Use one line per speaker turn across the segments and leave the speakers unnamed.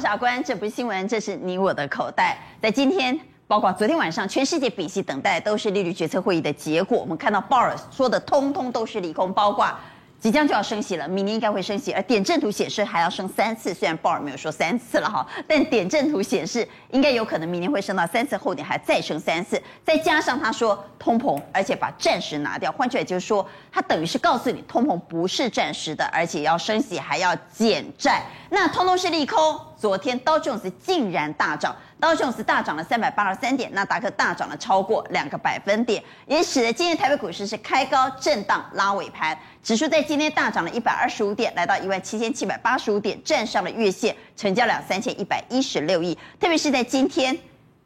我是阿关，这不是新闻，这是你我的口袋。在今天，包括昨天晚上，全世界屏息等待都是利率决策会议的结果。我们看到鲍尔说的，通通都是利空，包括。即将就要升息了，明年应该会升息，而点阵图显示还要升三次。虽然鲍尔没有说三次了哈，但点阵图显示应该有可能明年会升到三次，后年还再升三次。再加上他说通膨，而且把暂时拿掉，换句话就是说，他等于是告诉你通膨不是暂时的，而且要升息还要减债，那通通是利空。昨天道琼斯竟然大涨，道琼斯大涨了三百八十三点，纳达克大涨了超过两个百分点，也使得今天台北股市是开高震荡拉尾盘，指数在今天大涨了一百二十五点，来到一万七千七百八十五点，站上了月线，成交量三千一百一十六亿，特别是在今天。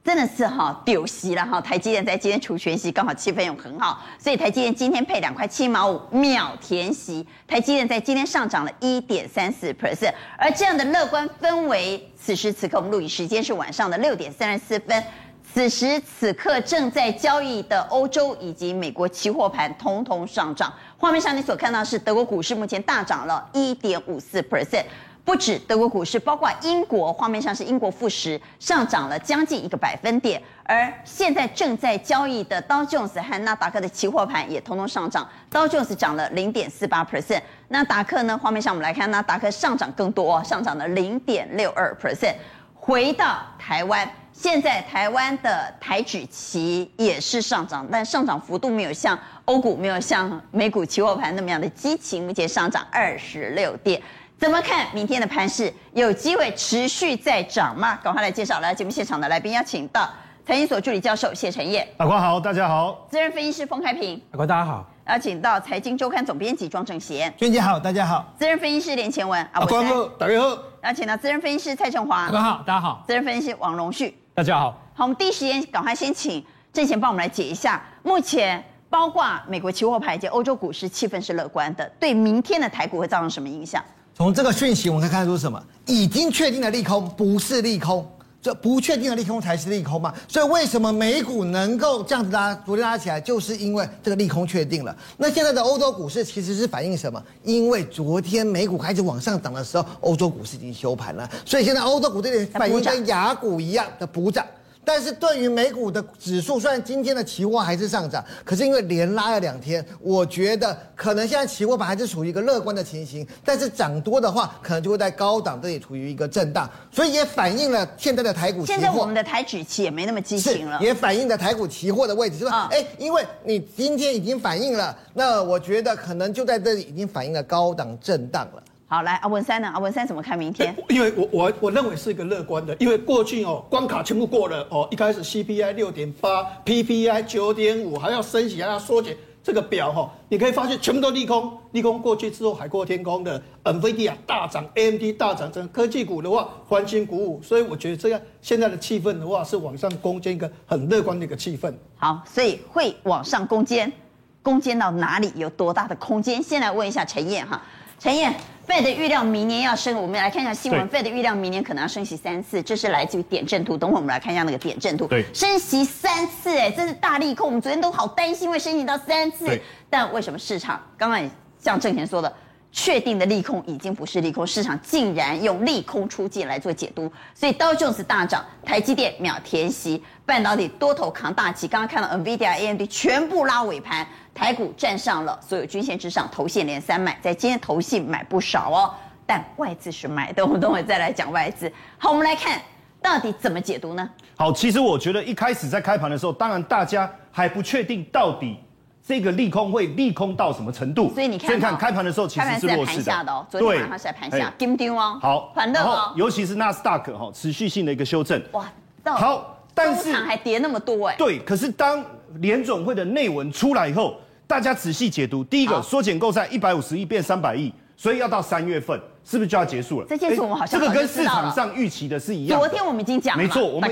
真的是哈丢息了哈，台积电在今天除权息，刚好气氛又很好，所以台积电今天配两块七毛五秒填息，台积电在今天上涨了一点三四 percent，而这样的乐观氛围，此时此刻我们录影时间是晚上的六点三十四分，此时此刻正在交易的欧洲以及美国期货盘通通上涨，画面上你所看到是德国股市目前大涨了一点五四 percent。不止德国股市，包括英国，画面上是英国富时上涨了将近一个百分点，而现在正在交易的道琼斯和纳达克的期货盘也通通上涨，道琼斯涨了零点四八 percent，纳达克呢，画面上我们来看，纳达克上涨更多，上涨了零点六二 percent。回到台湾，现在台湾的台指期也是上涨，但上涨幅度没有像欧股、没有像美股期货盘那么样的激情，目前上涨二十六点。怎么看明天的盘势？有机会持续再涨吗？赶快来介绍来节目现场的来宾，邀请到财经所助理教授谢晨彦。
阿官好，大家好。
资深分析师封开平。
阿官大家好。
邀请到财经周刊总编辑庄正贤。
娟姐好，大家好。
资深分析师连前文。
阿官好，大家好。
邀请到资深分析师蔡正华。
阿关好，大家好。
资深分析师王荣旭。
大家好。
好，我们第一时间赶快先请正贤帮我们来解一下，目前包括美国期货盘及欧洲股市气氛是乐观的，对明天的台股会造成什么影响？
从这个讯息，我们可以看出什么？已经确定的利空不是利空，这不确定的利空才是利空嘛。所以为什么美股能够这样子拉，昨天拉起来，就是因为这个利空确定了。那现在的欧洲股市其实是反映什么？因为昨天美股开始往上涨的时候，欧洲股市已经休盘了，所以现在欧洲股这里反映跟雅股一样的补涨。但是对于美股的指数，虽然今天的期货还是上涨，可是因为连拉了两天，我觉得可能现在期货盘还是处于一个乐观的情形。但是涨多的话，可能就会在高档这里处于一个震荡，所以也反映了现在的台股期货。
现在我们的台指期也没那么激情了，
也反映了台股期货的位置，就是说，哎、哦，因为你今天已经反映了，那我觉得可能就在这里已经反映了高档震荡了。
好，来阿文山呢？阿文山怎么看明天？
因为我我我认为是一个乐观的，因为过去哦关卡全部过了哦，一开始 CPI 六点八，PPI 九点五，还要升息，还要缩减这个表哈，你可以发现全部都利空，利空过去之后海阔天空的，NVIDIA 大涨，AMD 大涨，整个科技股的话欢欣鼓舞，所以我觉得这样现在的气氛的话是往上攻坚一个很乐观的一个气氛。
好，所以会往上攻坚，攻坚到哪里？有多大的空间？先来问一下陈燕哈，陈彦。Fed 预料明年要升，我们来看一下新闻。Fed 预料明年可能要升息三次，这是来自于点阵图。等会我们来看一下那个点阵图。
对，
升息三次，哎，这是大利空。我们昨天都好担心会升息到三次，但为什么市场刚刚也像正贤说的，确定的利空已经不是利空，市场竟然用利空出尽来做解读，所以道琼斯大涨，台积电秒填息，半导体多头扛大旗。刚刚看到 NVIDIA、AMD 全部拉尾盘。台股站上了所有均线之上，投信连三买，在今天投信买不少哦，但外资是买的，我们等会再来讲外资。好，我们来看到底怎么解读呢？
好，其实我觉得一开始在开盘的时候，当然大家还不确定到底这个利空会利空到什么程度，
所以你看，
先看开盘的时候其实是弱势的，
下的哦，昨天晚上是在盘下，金丢哦，
好，
反正哦，
尤其是纳斯达克哈，持续性的一个修正，
哇，
好，但是
还跌那么多哎，
对，可是当联总会的内文出来以后。大家仔细解读，第一个缩减购债一百五十亿变三百亿，所以要到三月份，是不是就要结束了？
这件事我们好像
这个跟市场上预期的是一样。
昨天我们已经讲了，
没错，我们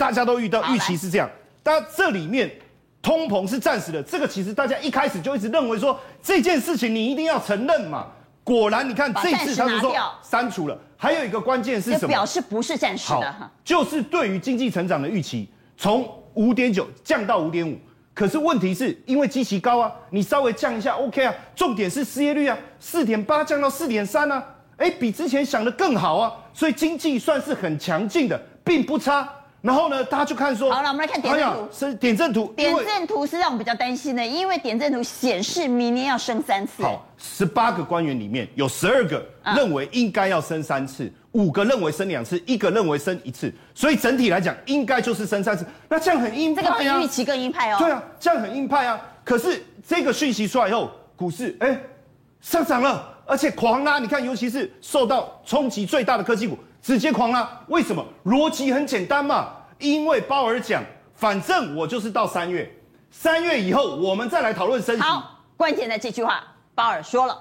大家都遇到预期是这样。但这里面通膨是暂时的，这个其实大家一开始就一直认为说这件事情你一定要承认嘛。果然，你看这次他就说删除了。还有一个关键是什么？
表示不是暂时的，
就是对于经济成长的预期从五点九降到五点五。可是问题是因为基期高啊，你稍微降一下 OK 啊。重点是失业率啊，四点八降到四点三啊，
哎，比之前想的更好啊，所以经济算是很强劲的，并不差。然后呢，大家就看说，
好了，我们来看点阵图。
是点阵图，
点阵图是让我们比较担心的，因为点阵图显示明年要升三次。
好，十八个官员里面有十二个认为应该要升三次，五、嗯、个认为升两次，一个认为升一次，所以整体来讲应该就是升三次。那这样很硬派、啊、这个比预
期更硬派哦。
对啊，这样很硬派啊。可是这个讯息出来以后，股市哎上涨了，而且狂拉。你看，尤其是受到冲击最大的科技股。直接狂拉，为什么？逻辑很简单嘛，因为鲍尔讲，反正我就是到三月，三月以后我们再来讨论升息。
好，关键在这句话，鲍尔说了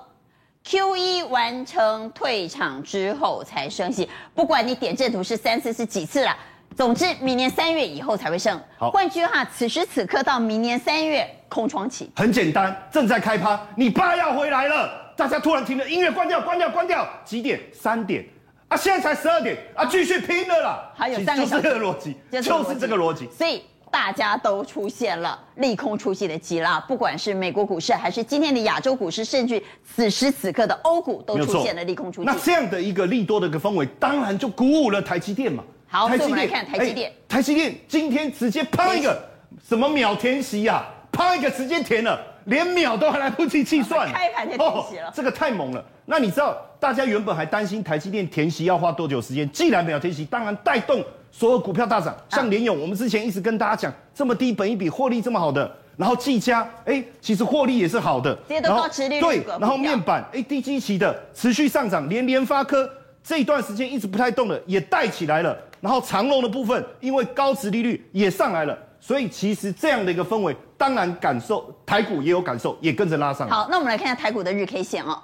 ，QE 完成退场之后才升息，不管你点阵图是三次是几次啦，总之明年三月以后才会升。好，换句话，此时此刻到明年三月空窗期。
很简单，正在开趴，你爸要回来了，大家突然停了音乐，关掉，关掉，关掉，几点？三点。啊，现在才十二点啊，继续拼了啦！
还有三个小时，
就是这个逻辑，就是这个逻辑。
所以大家都出现了利空出尽的急拉，不管是美国股市，还是今天的亚洲股市，甚至此时此刻的欧股，都出现了利空出尽。
那这样的一个利多的一个氛围，当然就鼓舞了台积电嘛。
好，
台积电，
我们来看台积电。
台积电今天直接啪一个什么秒填息呀？啪一个直接填了，连秒都还来不及计算，
开盘就填息了。
这个太猛了。那你知道？大家原本还担心台积电填息要花多久时间，既然没有填息，当然带动所有股票大涨。像联咏，我们之前一直跟大家讲，这么低本一笔获利这么好的，然后技嘉，哎，其实获利也是好的。
这些都高殖利率。
对，然后面板，哎，低基期的持续上涨，连联发科这一段时间一直不太动的也带起来了。然后长隆的部分，因为高值利率也上来了，所以其实这样的一个氛围，当然感受台股也有感受，也跟着拉上来。
好，那我们来看一下台股的日 K 线哦。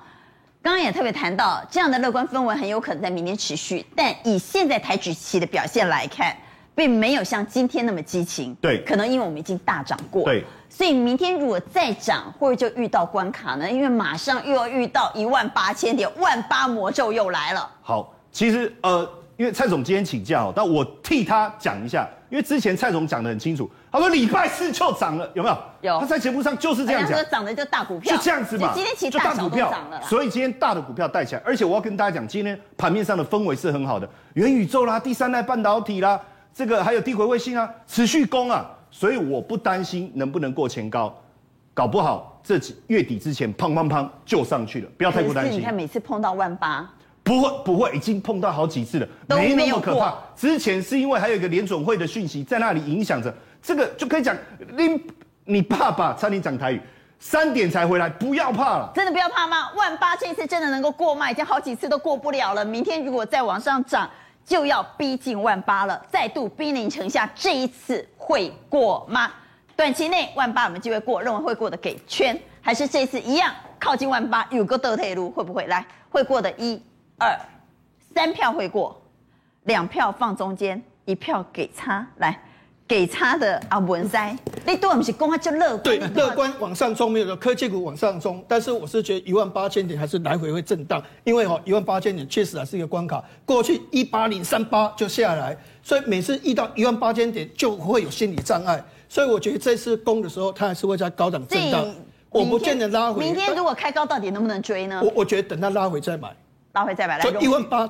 刚刚也特别谈到，这样的乐观氛围很有可能在明年持续，但以现在台指期的表现来看，并没有像今天那么激情。
对，
可能因为我们已经大涨过。
对，
所以明天如果再涨，会不会就遇到关卡呢？因为马上又要遇到一万八千点，万八魔咒又来了。
好，其实呃。因为蔡总今天请假，但我替他讲一下。因为之前蔡总讲得很清楚，他说礼拜四就涨了，有没有？
有。
他在节目上就是这样讲。
说涨的就大股票，
就这样子嘛。
今天其实大股票涨了，
所以今天大的股票带起来。而且我要跟大家讲，今天盘面上的氛围是很好的，元宇宙啦、第三代半导体啦，这个还有低轨卫星啊，持续攻啊，所以我不担心能不能过前高，搞不好这几月底之前，砰砰砰就上去了，不要太过担心。
你看每次碰到万八。
不会不会，已经碰到好几次了，没那么可怕。之前是因为还有一个联准会的讯息在那里影响着，这个就可以讲，你你爸爸差点讲台语，三点才回来，不要怕了。
真的不要怕吗？万八这一次真的能够过吗？已经好几次都过不了了。明天如果再往上涨，就要逼近万八了，再度兵临城下，这一次会过吗？短期内万八有没有机会过？认为会过的给圈，还是这次一样靠近万八有个倒退路会不会来？会过的一。二三票会过，两票放中间，一票给差。来，给差的啊文哉，你对我们是公开就乐观。
对，乐观往上冲没有的科技股往上冲，但是我是觉得一万八千点还是来回会震荡，因为哈一万八千点确实还是一个关卡。过去一八零三八就下来，所以每次遇到一万八千点就会有心理障碍，所以我觉得这次攻的时候，它还是会在高档震荡。我不见得拉回。
明天如果开高，到底能不能追呢？
我我觉得等它拉回再买。
拉回再买来，
就一万八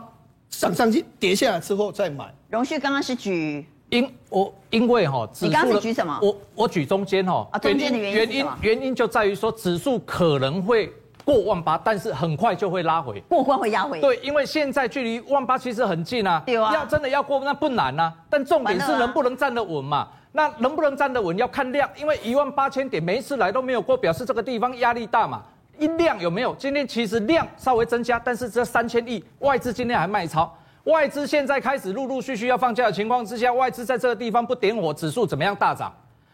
上上去，跌下来之后再买。
荣旭刚刚是举
因我因为哈，
你刚刚是举什么？
我我举中间哈，
啊，中间的原因
原因原因就在于说指数可能会过万八，但是很快就会拉回，
过关会压回。
对，因为现在距离万八其实很近啊，
对啊，
要真的要过那不难呐，但重点是能不能站得稳嘛？那能不能站得稳要看量，因为一万八千点每一次来都没有过，表示这个地方压力大嘛。音量有没有？今天其实量稍微增加，但是这三千亿外资今天还卖超，外资现在开始陆陆续续要放假的情况之下，外资在这个地方不点火，指数怎么样大涨？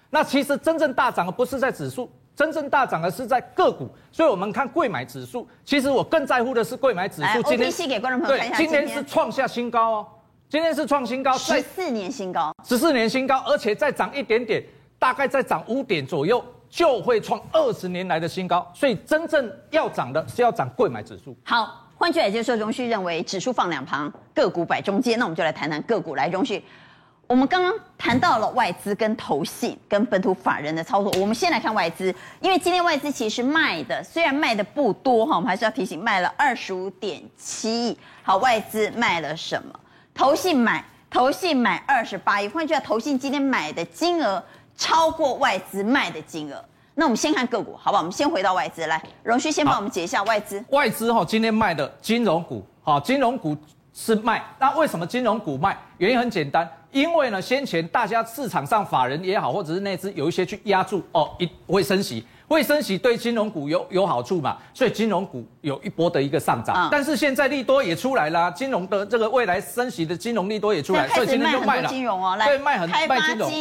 那其实真正大涨的不是在指数，真正大涨的是在个股。所以我们看贵买指数，其实我更在乎的是贵买指数。
今天给观众朋友看一下，
今天是创下新高哦，今天是创新高，
十四年新高，
十四年新高，而且再涨一点点，大概再涨五点左右。就会创二十年来的新高，所以真正要涨的是要涨贵买指数。
好，换句话来说，荣旭认为指数放两旁，个股摆中间。那我们就来谈谈个股。来，荣旭，我们刚刚谈到了外资跟投信跟本土法人的操作，我们先来看外资，因为今天外资其实卖的虽然卖的不多哈，我们还是要提醒卖了二十五点七亿。好，外资卖了什么？投信买，投信买二十八亿。换句话，投信今天买的金额超过外资卖的金额。那我们先看个股，好不好？我们先回到外资来，荣旭先帮我们解一下外资。
外资哈，今天卖的金融股，好，金融股。是卖，那为什么金融股卖？原因很简单，因为呢，先前大家市场上法人也好，或者是内资有一些去压住哦，一会升息，会升息对金融股有有好处嘛，所以金融股有一波的一个上涨。嗯、但是现在利多也出来啦，金融的这个未来升息的金融利多也出来，所以今天就卖了。
金融哦，来，
对，卖很卖金融。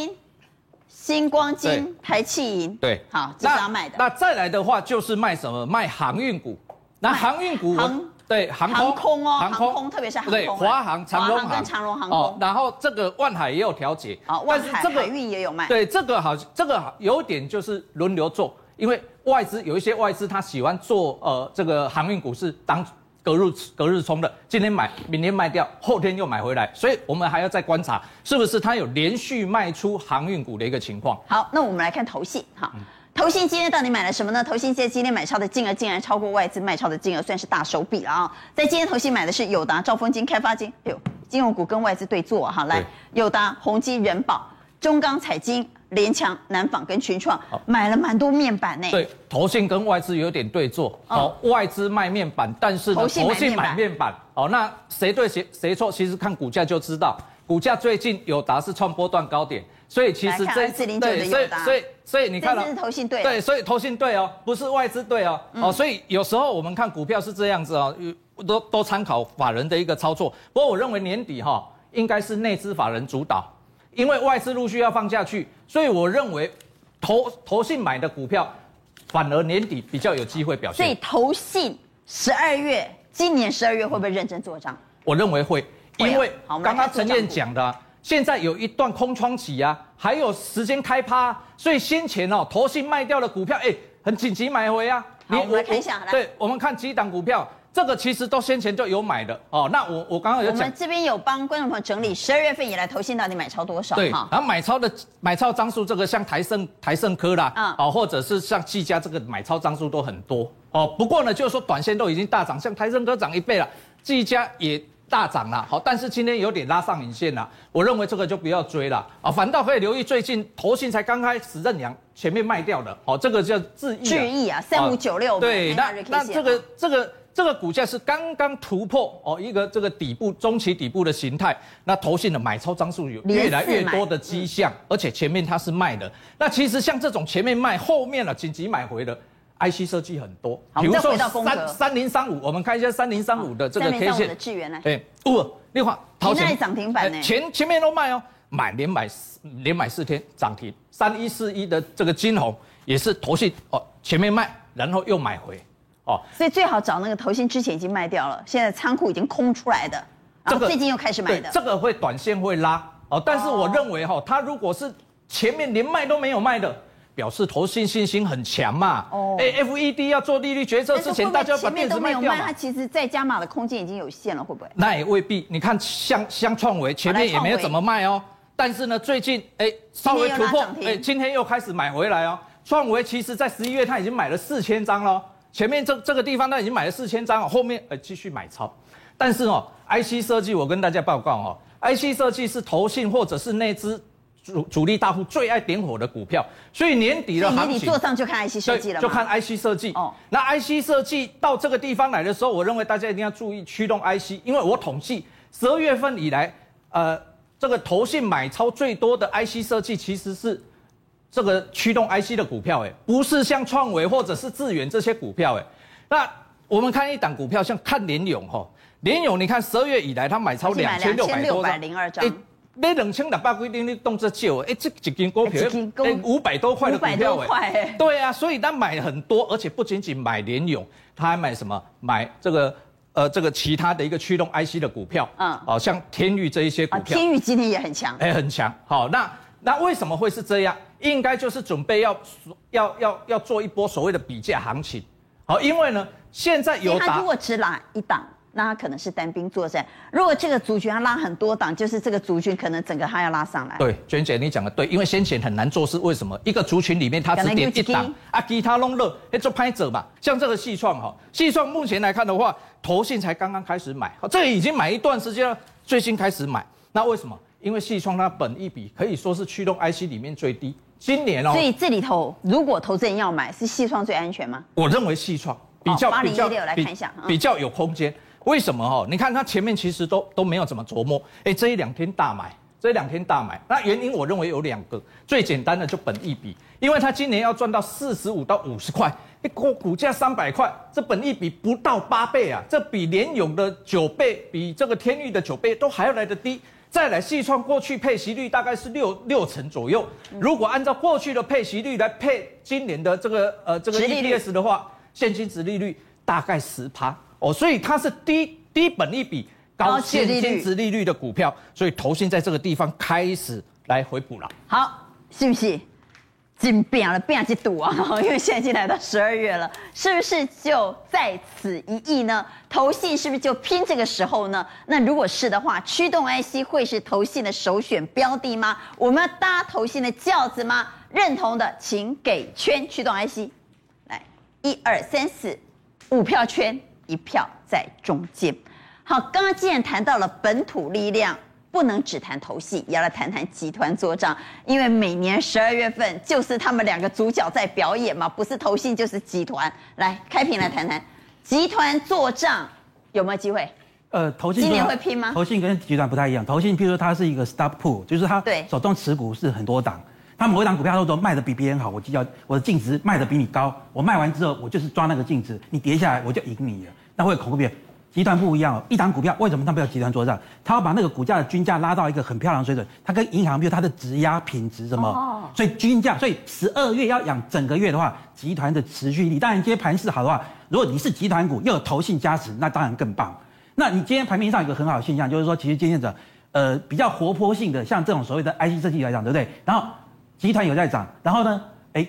新光金、台气银，
对，
好，这是要卖的。
那再来的话就是卖什么？卖航运股。那航运股我。对航空，
航空哦，航空，特别是航空，
对华航、长荣航
跟长荣航空。哦，
然后这个万海也有调节，
啊，万海海运也有卖。
对，这个好，这个有点就是轮流做，因为外资有一些外资他喜欢做呃这个航运股是当隔日隔日冲的，今天买，明天卖掉，后天又买回来，所以我们还要再观察是不是它有连续卖出航运股的一个情况。
好，那我们来看投信哈。嗯投信今天到底买了什么呢？投信在今天买超的金额竟然超过外资卖超的金额，算是大手笔了啊！在今天投信买的是友达、兆丰金、开发金，哎呦，金融股跟外资对坐哈。来，友达、宏基、仁宝、中钢、彩晶、联强、南纺跟群创，买了蛮多面板呢。
对，投信跟外资有点对坐。哦，外资卖面板，但是投信买面板。哦，那谁对谁谁错？其实看股价就知道。股价最近有达是创波段高点。所以其实这对，所以所以所以你看了，
投信对，
对，所以投信对哦，不是外资对哦，哦，所以有时候我们看股票是这样子哦，都都参考法人的一个操作。不过我认为年底哈，应该是内资法人主导，因为外资陆续要放下去，所以我认为投投信买的股票，反而年底比较有机会表现。
所以投信十二月，今年十二月会不会认真做账？
我认为会，因为刚刚陈燕讲的。现在有一段空窗期啊，还有时间开趴，所以先前哦，投信卖掉的股票，哎，很紧急买回啊。
好，我们来看一下。来，
对，我们看几档股票，这个其实都先前就有买的哦。那我我刚刚有讲，我们
这边有帮观众朋友整理十二月份以来投信到底买超多少？
对，然后买超的买超张数，这个像台盛台盛科啦，啊、嗯，哦，或者是像技嘉这个买超张数都很多哦。不过呢，就是说短线都已经大涨，像台盛科涨一倍了，技嘉也。大涨了，好，但是今天有点拉上影线了，我认为这个就不要追了啊，反倒可以留意最近投信才刚开始认养，前面卖掉的，好，这个叫智易，
智易啊，三五九六，
对，那那这个这个这个股价是刚刚突破哦，一个这个底部中期底部的形态，那投信的买超张数有越来越多的迹象，而且前面它是卖的，那其实像这种前面卖后面了紧急买回的。IC 设计很多，比如说三三零三五，我们看一下三零三五的这个 K 线，
智源呢，
哎，不，另外，
淘前涨停板呢，
前前面都卖哦，买连买连买四天涨停，三一四一的这个金红也是投信哦，前面卖，然后又买回，哦，
所以最好找那个投信之前已经卖掉了，现在仓库已经空出来的，然后最近又开始买的，
这个会短线会拉哦，但是我认为哈，它如果是前面连卖都没有卖的。表示投信信心很强嘛？哦，哎，FED 要做利率决策之前，大家把电子卖掉嘛？
它其实再加码的空间已经有限了，会不会？
那也未必。你看，像像创维前面也没有怎么卖哦，但是呢，最近哎稍微突破，哎，今天又开始买回来哦。创维其实在十一月他已经买了四千张了，前面这这个地方他已经买了四千张，后面呃继续买超。但是哦，IC 设计我跟大家报告哦，IC 设计是投信或者是那支。主主力大户最爱点火的股票，所以年底的行情，
年底做账就看 IC 设计了，
就看 IC 设计。哦，那 IC 设计到这个地方来的时候，我认为大家一定要注意驱动 IC，因为我统计十二月份以来，呃，这个投信买超最多的 IC 设计其实是这个驱动 IC 的股票，哎，不是像创维或者是智原这些股票，哎，那我们看一档股票，像看联咏哈，联咏你看十二月以来它买超两千六百多张。买两千两百规定的动作少，哎，这几根股票，哎，五百多块的股票，哎，对啊，所以他买很多，而且不仅仅买联咏，他还买什么？买这个，呃，这个其他的一个驱动 IC 的股票，嗯，哦，像天钰这一些股票，
天钰今天也很强，
哎，很强。好，那那为什么会是这样？应该就是准备要要要要做一波所谓的比价行情。好，因为呢，现在有
他如果只拿一档。那他可能是单兵作战。如果这个族群要拉很多档，就是这个族群可能整个他要拉上来。
对，娟姐你讲的对，因为先前很难做事，为什么？一个族群里面他只点一档啊，其他弄热，哎，做拍者嘛。像这个细创哈，细创目前来看的话，投信才刚刚开始买，这已经买一段时间了，最新开始买。那为什么？因为细创它本益比可以说是驱动 IC 里面最低，今年哦。
所以这里头，如果投资人要买，是细创最安全吗？
我认为细创比较
八零一六来看一下，
比较有空间。为什么哈？你看它前面其实都都没有怎么琢磨，哎，这一两天大买，这一两天大买，那原因我认为有两个，最简单的就本一比，因为它今年要赚到四十五到五十块，一股股价三百块，这本一比不到八倍啊，这比联勇的九倍，比这个天域的九倍都还要来得低。再来，细创过去配息率大概是六六成左右，如果按照过去的配息率来配今年的这个呃这个 EPS 的话，现金值利率大概十趴。哦，所以它是低低本利比、高现金值利率的股票，所以投信在这个地方开始来回补了。
好，信不是？真变了，变几赌啊！因为现在已经来到十二月了，是不是就在此一役呢？投信是不是就拼这个时候呢？那如果是的话，驱动 IC 会是投信的首选标的吗？我们要搭投信的轿子吗？认同的请给圈驱动 IC，来，一二三四，五票圈。一票在中间。好，刚刚既然谈到了本土力量，不能只谈投信，也要来谈谈集团作账。因为每年十二月份就是他们两个主角在表演嘛，不是投信就是集团。来，开屏来谈谈集团作账有没有机会？
呃，投信
今年会拼吗？
投信跟集团不太一样，投信譬如说它是一个 stock pool，就是它手中持股是很多档，它某一档股票都卖的比别人好，我就要我的净值卖的比你高，我卖完之后我就是抓那个净值，你跌下来我就赢你了。那会恐怖片，集团不一样哦。一档股票为什么它不要集团作帐？它要把那个股价的均价拉到一个很漂亮的水准。它跟银行比如它的质押品质什么，哦、所以均价，所以十二月要养整个月的话，集团的持续力。当然，今天盘势好的话，如果你是集团股又有投信加持，那当然更棒。那你今天盘面上有一个很好的现象，就是说，其实今天的呃比较活泼性的，像这种所谓的 IC 设计来讲，对不对？然后集团有在涨，然后呢，哎，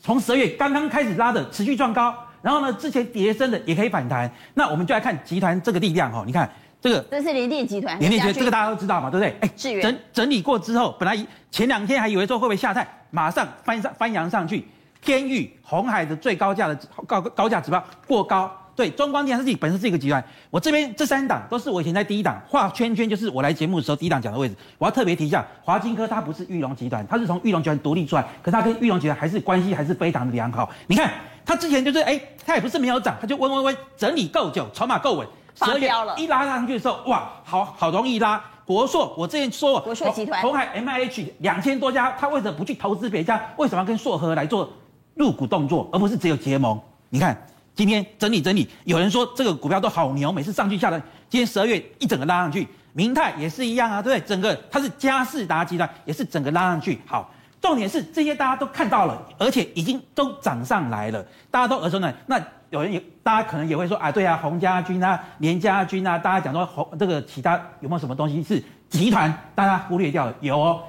从十二月刚刚开始拉的持续创高。然后呢，之前跌升的也可以反弹，那我们就来看集团这个力量哈。你看这个，
这是联电集团，
联电集团这个大家都知道嘛，对不对？哎，
整
整整理过之后，本来前两天还以为说会不会下探，马上翻上翻扬上去。天域、红海的最高价的高高价指标过高。对，中光电它自己本身是一个集团，我这边这三档都是我以前在第一档画圈圈，就是我来节目的时候第一档讲的位置。我要特别提一下，华金科它不是玉龙集团，它是从玉龙集团独立出来，可是它跟玉龙集团还是关系还是非常的良好。你看它之前就是哎，它也不是没有涨，它就温温温整理够久，筹码够稳，
发飙了。
一拉上去的时候，哇，好好容易拉。国硕，我之前说
国硕集团，
鸿海 M I H 两千多家，他为什么不去投资别家？为什么要跟硕和来做入股动作，而不是只有结盟？你看。今天整理整理，有人说这个股票都好牛，每次上去下来，今天十二月一整个拉上去，明泰也是一样啊，对不对？整个它是嘉士达集团，也是整个拉上去。好，重点是这些大家都看到了，而且已经都涨上来了，大家都耳熟能详。那有人也，大家可能也会说啊，对啊，洪家军啊，联家军啊，大家讲说洪这个其他有没有什么东西是集团，大家忽略掉了？有哦。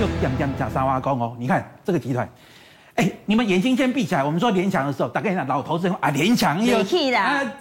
就讲讲讲三挖工哦，你看这个集团，哎，你们眼睛先闭起来。我们说联强的时候，大概讲老头子啊，
联强的，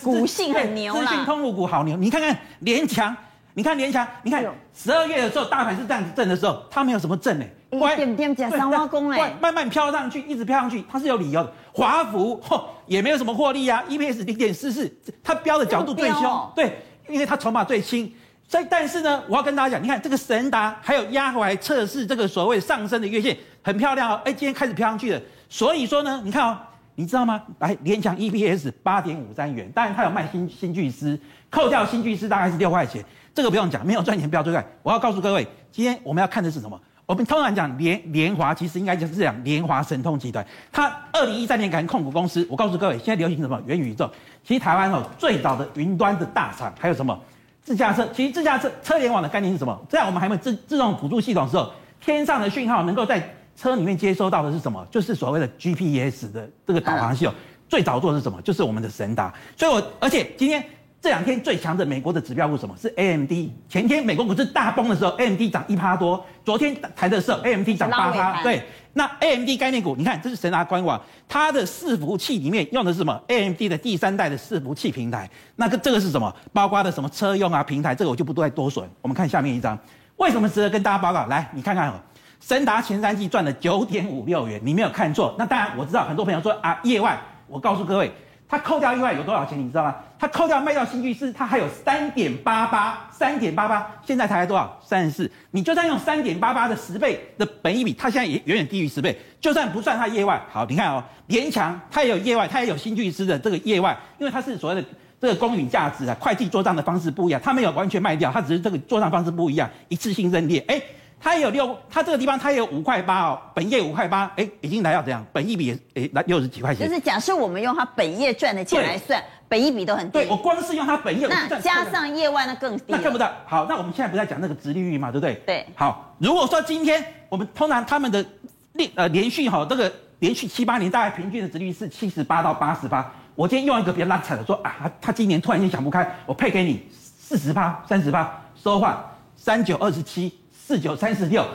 股性很牛啦，
资讯通路股好牛。你看看联强，你看联强，你看十二月的时候，大盘是这样子震的时候，它没有什么震哎，
一点点讲三挖工哎，
慢慢飘上去，一直飘上去，它是有理由的。华孚嚯也没有什么获利啊，EPS 零点四四，它飙的角度最凶，对，因为它筹码最轻。所以，但是呢，我要跟大家讲，你看这个神达还有压回来测试这个所谓上升的月线，很漂亮哦。哎，今天开始飘上去了。所以说呢，你看哦，你知道吗？来，联强 EPS 八点五三元，当然它有卖新新巨狮，扣掉新巨狮大概是六块钱。这个不用讲，没有赚钱不要追。我要告诉各位，今天我们要看的是什么？我们通常讲联联华，其实应该就是这样，联华神通集团。它二零一三年改成控股公司。我告诉各位，现在流行什么？元宇宙。其实台湾哦，最早的云端的大厂还有什么？自驾车其实自驾车车联网的概念是什么？在我们还没有自自动辅助系统的时候，天上的讯号能够在车里面接收到的是什么？就是所谓的 GPS 的这个导航系统。最早做的是什么？就是我们的神达。所以我而且今天这两天最强的美国的指标股什么？是 AMD。前天美国股市大崩的时候，AMD 涨一趴多。昨天谈的时候，AMD 涨八趴。对，那 AMD 概念股，你看这是神达官网，它的伺服器里面用的是什么？AMD 的第三代的伺服器平台。那个这个是什么？包括的什么车用啊平台，这个我就不再多说。我们看下面一张，为什么值得跟大家报告？来，你看看哦，神达前三季赚了九点五六元，你没有看错。那当然我知道很多朋友说啊，业外，我告诉各位。它扣掉意外有多少钱？你知道吗？它扣掉卖掉新巨师，它还有三点八八，三点八八，现在才多少？三十四。你就算用三点八八的十倍的本益比，它现在也远远低于十倍。就算不算它业外，好，你看哦，联强它也有业外，它也有新巨师的这个业外，因为它是所谓的这个公允价值啊，会计做账的方式不一样，它没有完全卖掉，它只是这个做账方式不一样，一次性认列。哎。它也有六，它这个地方它也有五块八哦，本业五块八，哎，已经来到这样，本一比也哎来六十几块钱。
就是假设我们用它本业赚的钱来算，本一比都很低。
对，我光是用它本业，
那加上业外那更低。
那看不到。好，那我们现在不是在讲那个殖利率嘛，对不对？
对。
好，如果说今天我们通常他们的连呃连续哈这个连续七八年大概平均的殖利率是七十八到八十八，我今天用一个比较拉惨的说啊，他他今年突然间想不开，我配给你四十八、三十八，收换三九二十七。四九三十六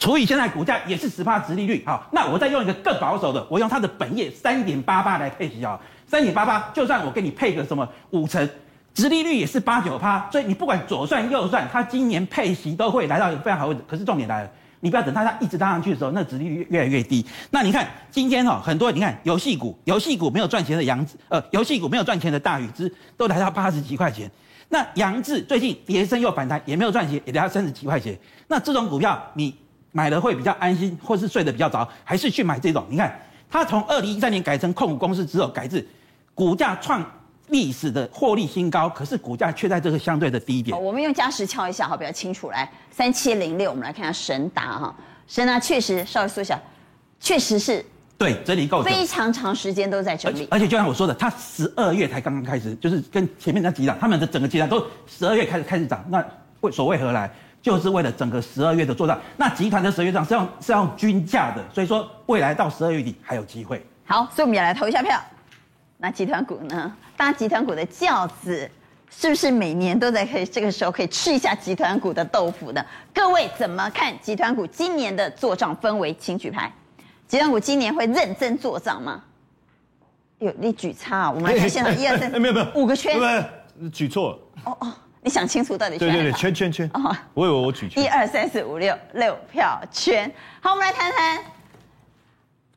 除以现在股价也是十趴殖利率，好，那我再用一个更保守的，我用它的本业三点八八来配息啊，三点八八，就算我给你配个什么五成，殖利率也是八九趴，所以你不管左算右算，它今年配息都会来到一个非常好位置。可是重点来了，你不要等它它一直搭上去的时候，那殖利率越来越低。那你看今天哈，很多你看游戏股，游戏股没有赚钱的扬子，呃，游戏股没有赚钱的大禹之都来到八十几块钱。那杨志最近跌升又反弹，也没有赚钱，也得要三十几块钱。那这种股票你买了会比较安心，或是睡得比较着，还是去买这种？你看，它从二零一三年改成控股公司之后，改制股价创历史的获利新高，可是股价却在这个相对的低点。
我们用加时敲一下，好比较清楚。来，三七零六，我们来看下神达哈，神达确实稍微缩小，确实是。
对，整理够
非常长时间都在整理，
而且就像我说的，它十二月才刚刚开始，就是跟前面那几档，他们的整个集团都十二月开始开始涨，那为所为何来？就是为了整个十二月的做账。那集团的十二月账是要是要均价的，所以说未来到十二月底还有机会。
好，所以我们也来投一下票。那集团股呢？搭集团股的轿子，是不是每年都在可以这个时候可以吃一下集团股的豆腐呢？各位怎么看集团股今年的做账氛围？请举牌。集团股今年会认真做账吗？有你举差啊！我们来看现场一二三，
没有没有
五个圈，
没有举错了。
哦哦，你想清楚到底圈？
对对对，圈圈圈。哦，我以为我举圈。
一二三四五六六票圈。好，我们来谈谈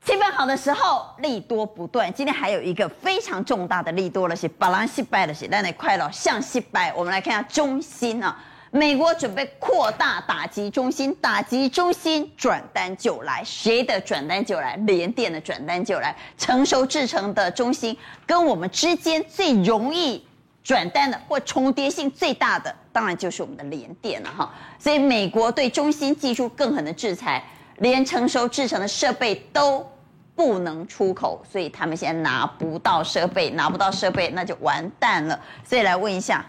气氛好的时候利多不断。今天还有一个非常重大的利多了，是巴兰西拜了是，让你快乐向西拜。我们来看一下中心啊。美国准备扩大打击中心，打击中心转单就来，谁的转单就来？联电的转单就来。成熟制程的中心跟我们之间最容易转单的或重叠性最大的，当然就是我们的联电了哈。所以美国对中芯祭出更狠的制裁，连成熟制程的设备都不能出口，所以他们现在拿不到设备，拿不到设备那就完蛋了。所以来问一下。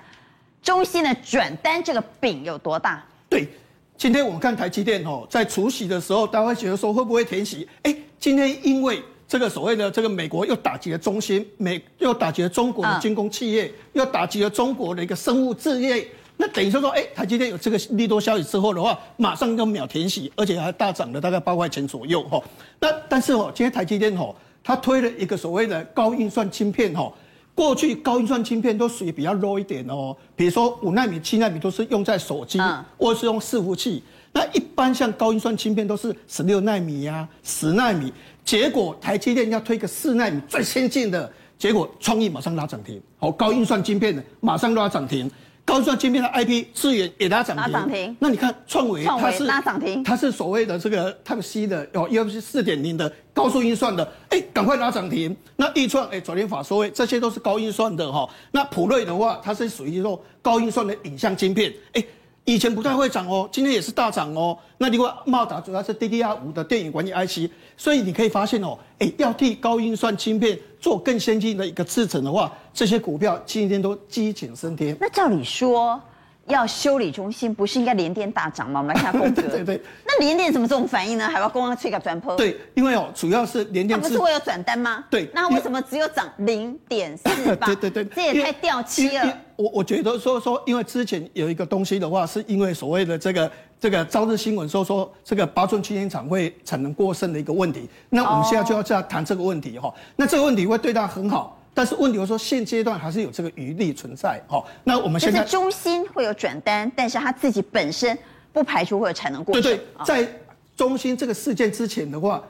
中芯的转单这个饼有多大？
对，今天我们看台积电哦，在除息的时候，大家会觉得说会不会填息？哎，今天因为这个所谓的这个美国又打击了中芯，美又打击了中国的军工企业，又打击了中国的一个生物制业，那等于说说，哎，台积电有这个利多消息之后的话，马上就秒填息，而且还大涨了大概八块钱左右哈。那但是哦，今天台积电哦，它推了一个所谓的高运算芯片哈。过去高运算芯片都属于比较 low 一点哦，比如说五纳米、七纳米都是用在手机，或是用伺服器。那一般像高运算芯片都是十六纳米呀、啊、十纳米。结果台积电要推个四纳米最先进的，结果创意马上拉涨停。好，高运算芯片的马上拉涨停。高算晶片的 IP 资源也拉涨停，拉涨停。那你看创维，它是拉涨停，它是所谓的这个 Type C 的哦，UFC 四点零的高速运算的，哎，赶快拉涨停。那易创，哎，昨天法说会，这些都是高运算的哈。那普瑞的话，它是属于说高运算的影像晶片，哎。以前不太会涨哦，今天也是大涨哦。那另外茂达主要是 DDR 五的电影管理 IC，所以你可以发现哦，哎，要替高运算芯片做更先进的一个制程的话，这些股票今天都激情升天。
那照理说，要修理中心，不是应该连电大涨吗？我们来看风格。
对对对。
那连电怎么这种反应呢？还要公安催个转破？
对，因为哦，主要是连电。
它不是会有转单吗？
对。
那为什么只有涨零点四八？
对对对。
这也太掉漆了。
我我觉得说说，因为之前有一个东西的话，是因为所谓的这个这个朝日新闻说说这个八寸晶圆厂会产能过剩的一个问题。那我们现在就要这样谈这个问题哈。那这个问题会对它很好。但是问题，我说现阶段还是有这个余力存在，哦。那我们现在
中心会有转单，但是他自己本身不排除会有产能过剩。
对对，在中心这个事件之前的话，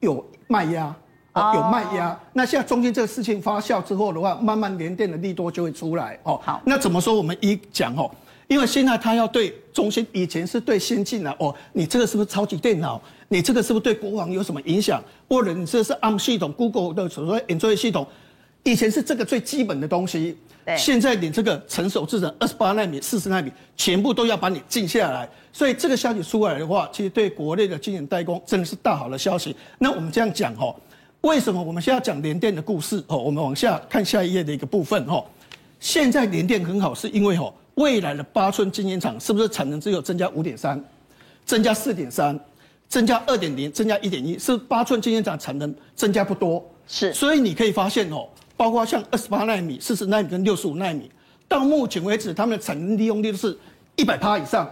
有卖压，哦，有卖压。那现在中心这个事情发酵之后的话，慢慢联电的利多就会出来，哦。
好，
那怎么说？我们一讲哦，因为现在他要对中心，以前是对先进的哦，你这个是不是超级电脑？你这个是不是对国防有什么影响？或者你这是 ARM 系统，Google 的所谓 Android 系统？以前是这个最基本的东西，
对，
现在你这个成熟制程二十八纳米、四十纳米，全部都要把你禁下来。所以这个消息出来的话，其实对国内的晶圆代工真的是大好的消息。那我们这样讲哈，为什么我们现在讲联电的故事？哦，我们往下看下一页的一个部分哈。现在联电很好，是因为哦，未来的八寸晶圆厂是不是产能只有增加五点三，增加四点三，增加二点零，增加一点一，是八寸晶圆厂产能增加不多。
是，
所以你可以发现哦。包括像二十八纳米、四十纳米跟六十五纳米，到目前为止，他们的产能利用率都是一百趴以上，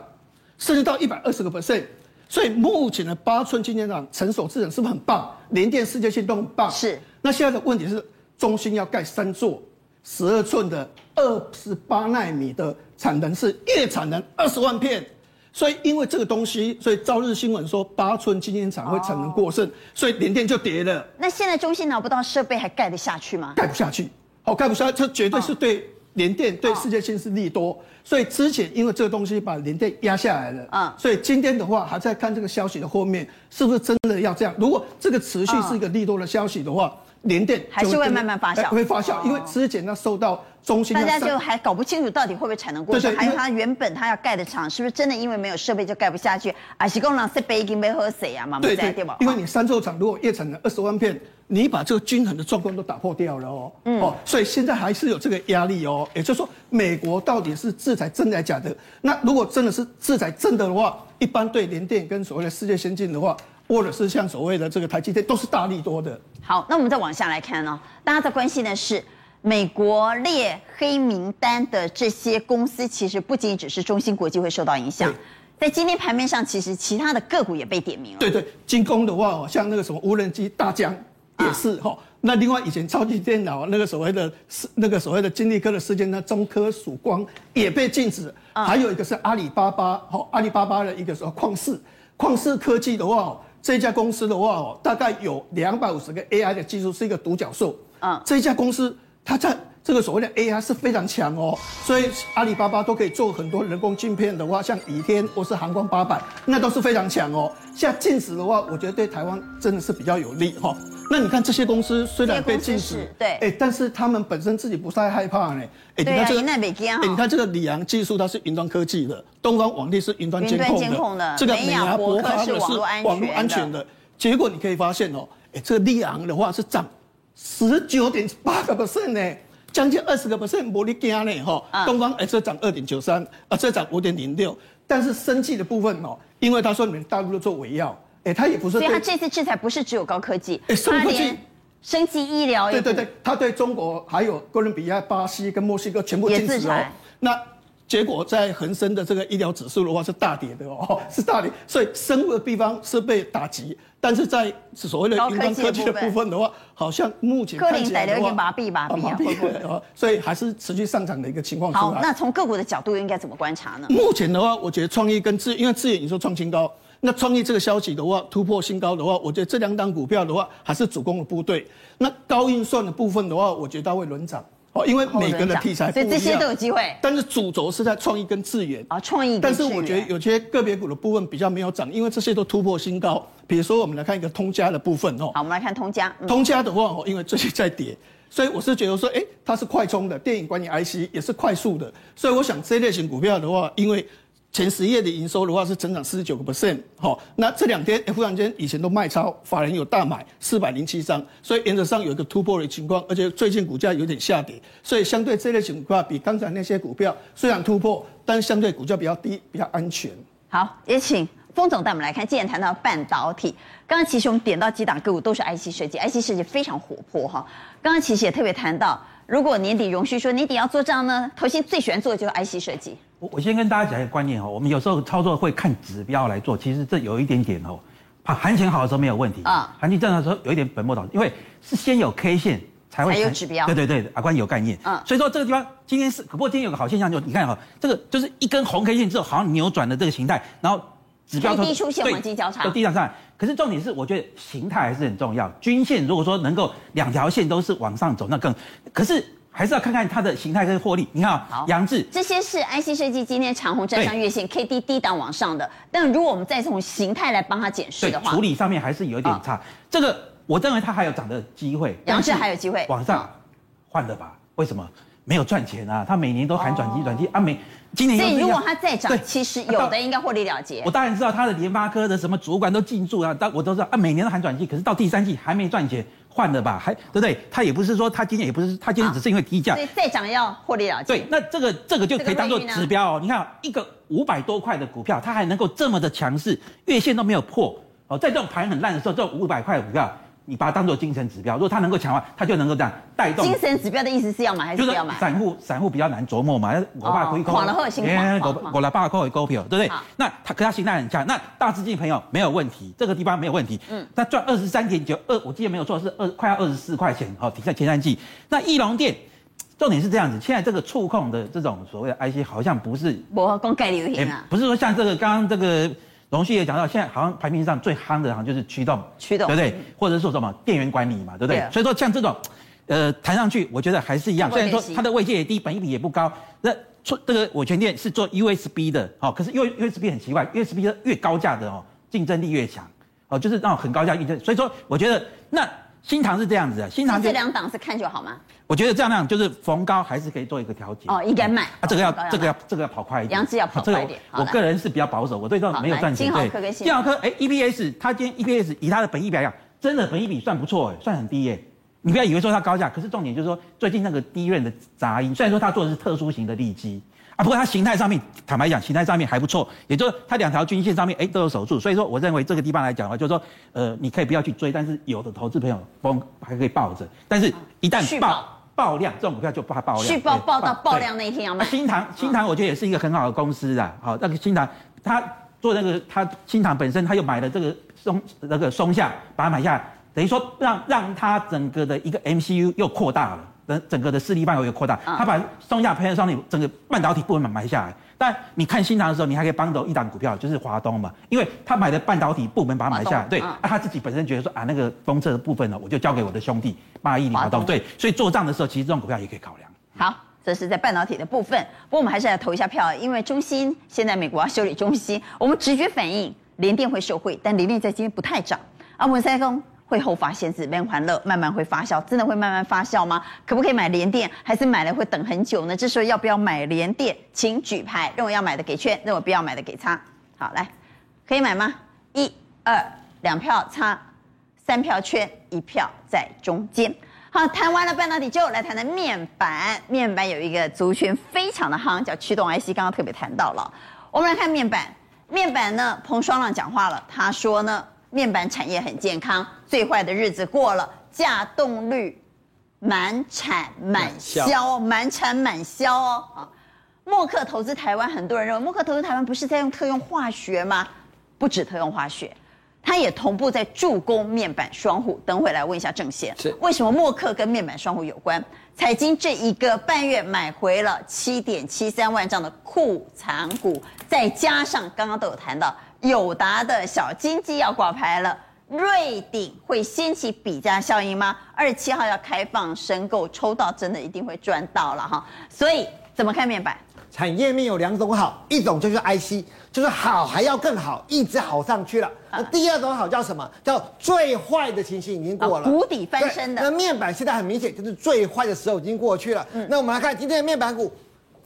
甚至到一百二十个 percent。所以目前的八寸晶圆厂成熟制程是不是很棒？联电、世界性都很棒。
是。
那现在的问题是，中芯要盖三座十二寸的二十八纳米的产能是月产能二十万片。所以因为这个东西，所以朝日新闻说八寸晶圆厂会产能过剩，哦、所以联电就跌了。
那现在中芯拿不到设备，还盖得下去吗？
盖不下去，好、哦，盖不下去，这绝对是对联电、哦、对世界性是利多。所以之前因为这个东西把联电压下来了，嗯，所以今天的话还在看这个消息的后面是不是真的要这样。如果这个持续是一个利多的消息的话，联电
还是会慢慢发酵，
会发酵，因为之前呢受到。中心，
大家就还搞不清楚到底会不会产能过剩，还有它原本它要盖的厂是不是真的因为没有设备就盖不下去？还，是工人设备已经没喝水啊嘛？
对对对，因为你三座厂如果月产能二十万片，你把这个均衡的状况都打破掉了哦。嗯。哦，所以现在还是有这个压力哦。也就是说，美国到底是制裁真的假的？那如果真的是制裁真的的话，一般对联电跟所谓的世界先进的话，或者是像所谓的这个台积电，都是大力多的。
好，那我们再往下来看呢、哦，大家在关心的是。美国列黑名单的这些公司，其实不仅只是中芯国际会受到影响，在今天盘面上，其实其他的个股也被点名了。
对对，军工的话，像那个什么无人机大疆也是哈。那另外以前超级电脑那个所谓的那个所谓的金立科的事件，那中科曙光也被禁止。还有一个是阿里巴巴，哈，阿里巴巴的一个什么旷视，旷视科技的话，这家公司的话，大概有两百五十个 AI 的技术，是一个独角兽。嗯，这家公司。它在这个所谓的 AI 是非常强哦，所以阿里巴巴都可以做很多人工晶片的话，像倚天或是航光八百，那都是非常强哦。现在禁止的话，我觉得对台湾真的是比较有利哈。那你看这些公司虽然被禁止，
对，
哎，但是他们本身自己不太害怕呢。哎，你看这个，哎，你看这个里昂技术它是云端科技的，东方网力是云端监控的，这个美亚博科是网络安全的。结果你可以发现哦，哎，这个里昂的话是涨。十九点八个 percent 呢，将近二十个 percent，摩力加呢哈。东方哎，这涨二点九三，啊，这涨五点零六。但是生技的部分哦，因为他说你们大陆都做伪药，哎，他也不是。
所以他这次制裁不是只有高科技，哎，生科技、生技医疗。
对对对，他对中国还有哥伦比亚、巴西跟墨西哥全部禁止哦。那结果在恒生的这个医疗指数的话是大跌的哦，是大跌。所以生物的地方是被打击。但是在所谓的云端科技的部分的话，好像目前看起来有点，麻痹麻痹，所以还是持续上涨的一个情况。
好，那从个股的角度应该怎么观察呢？
目前的话，我觉得创意跟智，因为智原你说创新高，那创意这个消息的话突破新高的话，我觉得这两档股票的话还是主攻的部队。那高运算的部分的话，我觉得它会轮涨。哦，因为每个人的题材
所以这些都有机会。
但是主轴是在创意跟资源
啊，创意。
但是我觉得有些个别股的部分比较没有涨，因为这些都突破新高。比如说，我们来看一个通家的部分哦。
好，我们来看通家。
嗯、通家的话哦，因为最近在跌，所以我是觉得说，哎，它是快充的电影管理 IC，也是快速的。所以我想这类型股票的话，因为。前十页的营收的话是增长四十九个 percent，好，那这两天忽然间以前都卖超，法人有大买四百零七张，所以原则上有一个突破的情况，而且最近股价有点下跌，所以相对这类情况比刚才那些股票虽然突破。但相对股价比较低，比较安全。
好，也请丰总带我们来看。既然谈到半导体，刚刚其实我们点到几档个股都是 IC 设计，IC 设计非常活泼哈。刚刚其实也特别谈到，如果年底容许说年底要做账呢，投信最喜欢做的就是 IC 设计。
我我先跟大家讲一个观念哈，我们有时候操作会看指标来做，其实这有一点点哦，怕行情好的时候没有问题啊，行情正常的时候有一点本末倒置，因为是先有 K 线。才会
才有指标，
对对对，阿关有概念。嗯，所以说这个地方今天是，不过今天有个好现象，就你看哈，这个就是一根红 K 线之后，好像扭转了这个形态，然后指标
低出现黄金交叉，
就地上上来。可是重点是，我觉得形态还是很重要。均线如果说能够两条线都是往上走，那更，可是还是要看看它的形态跟获利。你看啊，杨志，
这些是 IC 设计今天长虹站上月线，K D 低档往上的。但如果我们再从形态来帮它检视的话，
处理上面还是有一点差。哦、这个我认为它还有涨的机会，
杨志还有机会
往上。换的吧？为什么没有赚钱啊？他每年都喊转机转机啊，每今年。
所以如果它再涨，其实有的应该获利了结。
我当然知道他的联发科的什么主管都进驻啊，但我都知道啊，每年都喊转机，可是到第三季还没赚钱，换了吧？还对不对？他也不是说他今天也不是，他今天只是因为低价。
所以再涨要获利了结。
对，那这个这个就可以当做指标哦。你看一个五百多块的股票，它还能够这么的强势，月线都没有破哦，在这种盘很烂的时候，这种五百块的股票。你把它当做精神指标，如果它能够强化，它就能够这样带动。
精神指标的意思是要买还是不要买？
散户散户比较难琢磨嘛，我怕亏空。
垮了后心慌。
我我来八块股票，对不对？那它可它形态很强，那大资金朋友没有问题，这个地方没有问题。嗯。那赚二十三点九二，我记得没有错是二快要二十四块钱，好，停在前三季。那翼龙店，重点是这样子，现在这个触控的这种所谓的 IC 好像不是。
我公概流行啊。
不是说像这个刚刚这个。荣旭也讲到，现在好像排名上最夯的，好像就是驱动，驱动，对不对？或者是说什么电源管理嘛，对不对？所以说像这种，呃，谈上去，我觉得还是一样。虽然说它的位阶也低，本益比也不高。那做这个我全店是做 USB 的，哦，可是 U USB 很奇怪，USB 的越高价的哦，竞争力越强，哦，就是那种很高价竞争。所以说，我觉得那。新塘是这样子的，新塘
这两档是看就好吗？
我觉得这样那样就是逢高还是可以做一个调节。
哦，应该卖。
啊，这个要这个要这个要跑快一点。
杨志要跑快一点。
我个人是比较保守，我对这种没有赚钱。
金豪科跟
金豪科，哎，EPS，它今天 EPS 以它的本益比来讲，真的本益比算不错哎，算很低哎。你不要以为说它高价，可是重点就是说最近那个低润的杂音，虽然说它做的是特殊型的利基。不过它形态上面，坦白讲，形态上面还不错，也就是它两条均线上面，哎，都有守住，所以说我认为这个地方来讲的话，就是说，呃，你可以不要去追，但是有的投资朋友风还可以抱着，但是一旦爆爆量，这种股票就怕爆量。
续爆爆到爆量那一天要卖。
新塘，新塘我觉得也是一个很好的公司啊，好，那个新塘，他做那个，他新塘本身他又买了这个松那个松下，把它买下来，等于说让让它整个的一个 MCU 又扩大了。整个的势力范围有扩大，他把松下 Panasonic 整个半导体部门买下来。但你看新塘的时候，你还可以帮到一档股票，就是华东嘛，因为他买的半导体部门把它买下来，对，啊，他自己本身觉得说啊，那个封测的部分呢，我就交给我的兄弟八一零华东，对，所以做账的时候，其实这种股票也可以考量。
好，这是在半导体的部分，不过我们还是要投一下票，因为中芯现在美国要修理中芯，我们直觉反应联电会受惠，但联电在今天不太涨，阿文三公。会后发先至，免欢乐，慢慢会发酵，真的会慢慢发酵吗？可不可以买联电？还是买了会等很久呢？这时候要不要买联电？请举牌，认为要买的给圈，认为不要买的给叉。好，来，可以买吗？一、二，两票叉，三票圈，一票在中间。好，谈完了半导体之后，来谈谈面板。面板有一个族群非常的夯，叫驱动 IC，刚刚特别谈到了。我们来看面板，面板呢，彭双浪讲话了，他说呢。面板产业很健康，最坏的日子过了，稼动率满产满销，满产满销哦。啊，默克投资台湾，很多人认为默克投资台湾不是在用特用化学吗？不止特用化学，它也同步在助攻面板双虎。等会来问一下正贤，是为什么默克跟面板双虎有关？彩晶这一个半月买回了七点七三万张的库藏股，再加上刚刚都有谈到。友达的小金鸡要挂牌了，瑞鼎会掀起比价效应吗？二十七号要开放申购，抽到真的一定会赚到了哈。所以怎么看面板？
产业面有两种好，一种就是 IC，就是好还要更好，一直好上去了。那第二种好叫什么？叫最坏的情形已经过了，
谷底翻身的。
那面板现在很明显就是最坏的时候已经过去了。嗯，那我们来看今天的面板股。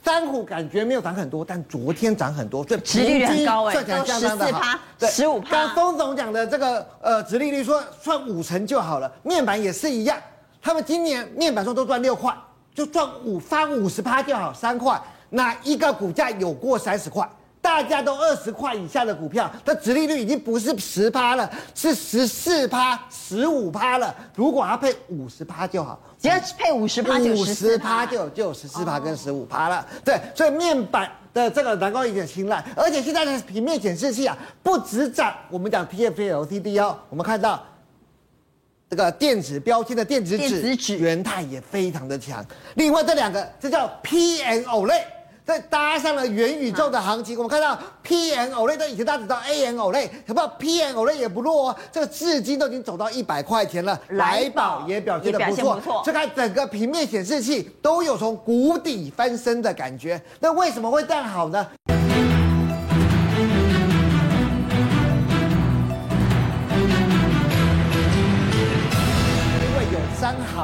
三虎感觉没有涨很多，但昨天涨很多，所以
殖利率很高哎，都十四趴，十五趴。
刚刚封总讲的这个呃殖利率说算五成就好了，面板也是一样，他们今年面板说都赚六块，就赚五翻五十趴就好，三块。哪一个股价有过三十块？大家都二十块以下的股票，它殖利率已经不是十趴了，是十四趴、十五趴了。如果它配五十趴就好，
只要配五十趴就
五十趴就就有十四趴跟十五趴了。对，所以面板的这个能够一点青睐，而且现在的平面显示器啊，不止涨，我们讲 TFT LCD 哦，我们看到这个电子标签的电子纸、
电子纸
元太也非常的强。另外这两个，这叫 PMOLED。再搭上了元宇宙的行情，我们看到 PM OLED 的以前大家知道 AM OLED，有没有 PM OLED 也不弱哦，这个至今都已经走到一百块钱了。来宝也表现的不错，这看整个平面显示器都有从谷底翻身的感觉。那为什么会这样好呢？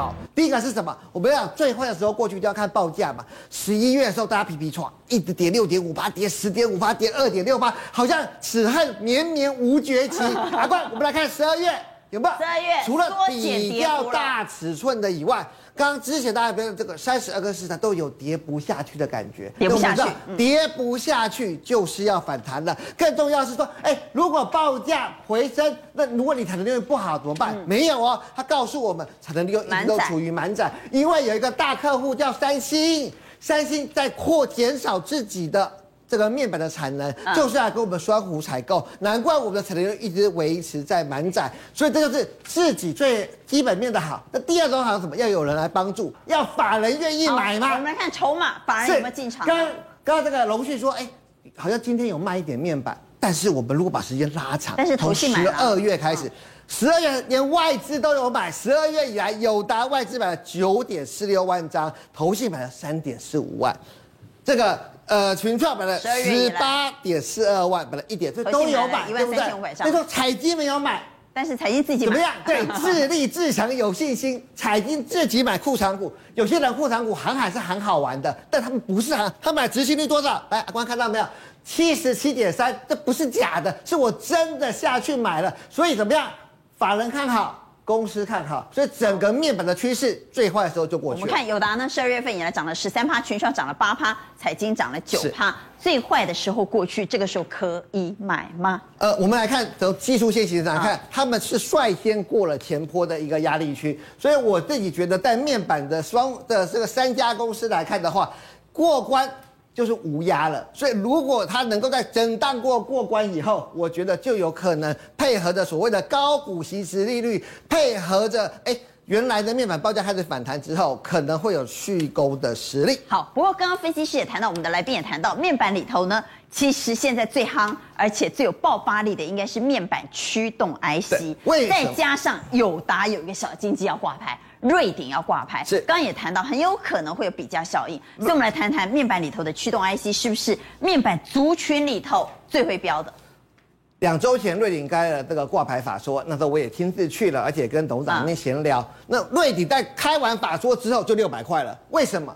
好，第一个是什么？我们要讲最坏的时候过去就要看报价嘛。十一月的时候，大家皮皮创，一直跌六点五八，跌十点五八，跌二点六八，好像此恨绵绵无绝期。阿 冠，我们来看十二月有没有？
十二月
除了比较大尺寸的以外。刚刚之前大家觉得这个三十二个市场都有跌不下去的感觉，
跌不下去，
跌不下去就是要反弹了。更重要是说，哎，如果报价回升，那如果你产能利用不好怎么办？没有哦，他告诉我们产能利用一直都处于满载，因为有一个大客户叫三星，三星在扩减少自己的。这个面板的产能就是来跟我们双湖采购，难怪我们的产能一直维持在满载，所以这就是自己最基本面的好。那第二种好什么？要有人来帮助，要法人愿意买吗？
我们来看筹码，法人有没有进场？
刚刚刚这个龙旭说，哎，好像今天有卖一点面板，但是我们如果把时间拉长，
但是投信买
十二月开始，十二月连外资都有买，十二月以来友达外资买了九点四六万张，投信买了三点四五万，这个。呃，群创买了十八点四二万，买了一点，这都有买，对不对？所以说彩金没有买，
但是彩金自己
怎么样？对，自立自强有信心。彩金自己买库藏股，有些人库藏股航海是很好玩的，但他们不是航，他买执行率多少？来，阿光看到没有？七十七点三，这不是假的，是我真的下去买了。所以怎么样？法人看好。公司看好，所以整个面板的趋势最坏的时候就过去了。
我们看友达呢，十二月份以来涨了十三趴，群创涨了八趴，彩晶涨了九趴。最坏的时候过去，这个时候可以买吗？
呃，我们来看从技术线型上来看，啊、他们是率先过了前坡的一个压力区，所以我自己觉得在面板的双的这个三家公司来看的话，过关。就是无压了，所以如果它能够在震荡过过关以后，我觉得就有可能配合着所谓的高股息殖利率，配合着哎原来的面板报价开始反弹之后，可能会有续攻的实力。
好，不过刚刚分析师也谈到，我们的来宾也谈到，面板里头呢，其实现在最夯而且最有爆发力的应该是面板驱动 IC，再加上友达有一个小经济要挂牌。瑞鼎要挂牌，是刚刚也谈到很有可能会有比价效应，所以我们来谈谈面板里头的驱动 IC 是不是面板族群里头最会标的？
两周前瑞鼎开了这个挂牌法说，那时候我也亲自去了，而且跟董事长那边闲聊。那瑞鼎在开完法说之后就六百块了，为什么？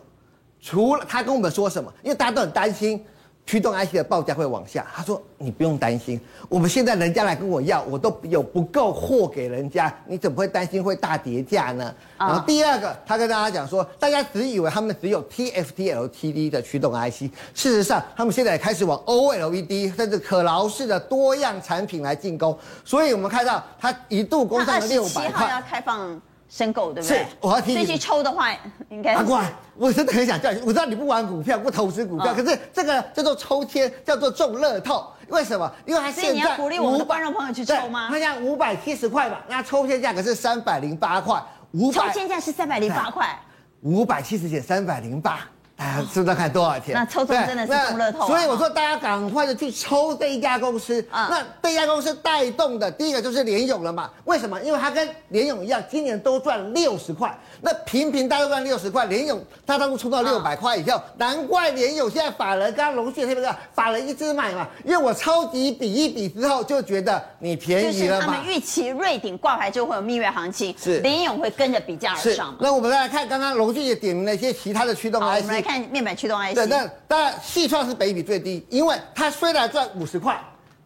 除了他跟我们说什么？因为大家都很担心。驱动 IC 的报价会往下，他说你不用担心，我们现在人家来跟我要，我都有不够货给人家，你怎么会担心会大跌价呢？然后第二个，他跟大家讲说，大家只以为他们只有 TFTLTD 的驱动 IC，事实上他们现在也开始往 OLED 甚至可劳式的多样产品来进攻，所以我们看到他一度攻上了六百块。
号要开放。申购对不对？
是，我要听你。
所以去抽的话，应该。
阿怪，我真的很想叫你。我知道你不玩股票，不投资股票，哦、可是这个叫做抽签，叫做中乐透。为什么？因为他现在。所以你要鼓励我们的观众朋友去抽吗？他现在五百七十块吧，那抽签价格是三百零八块。五百。抽签价是三百零八块。五百七十减三百零八。大家知道看多少钱？
那抽中真的是中乐透，
所以我说大家赶快的去抽这一家公司。啊，那这一家公司带动的第一个就是联勇了嘛？为什么？因为它跟联勇一样，今年都赚六十块。那平平大概赚六十块，联勇它当初冲到六百块以后，难怪联勇现在法人刚刚龙旭是不是法人一直买嘛？因为我超级比一比之后就觉得你便宜了嘛。
他们预期瑞鼎挂牌就会有蜜月行情，是联勇会跟着比价而上。
那我们再来看刚刚龙旭也点名了一些其他的驱动 IC。
看面板驱动 IC，
对，那当然矽创是本益比最低，因为它虽然赚五十块，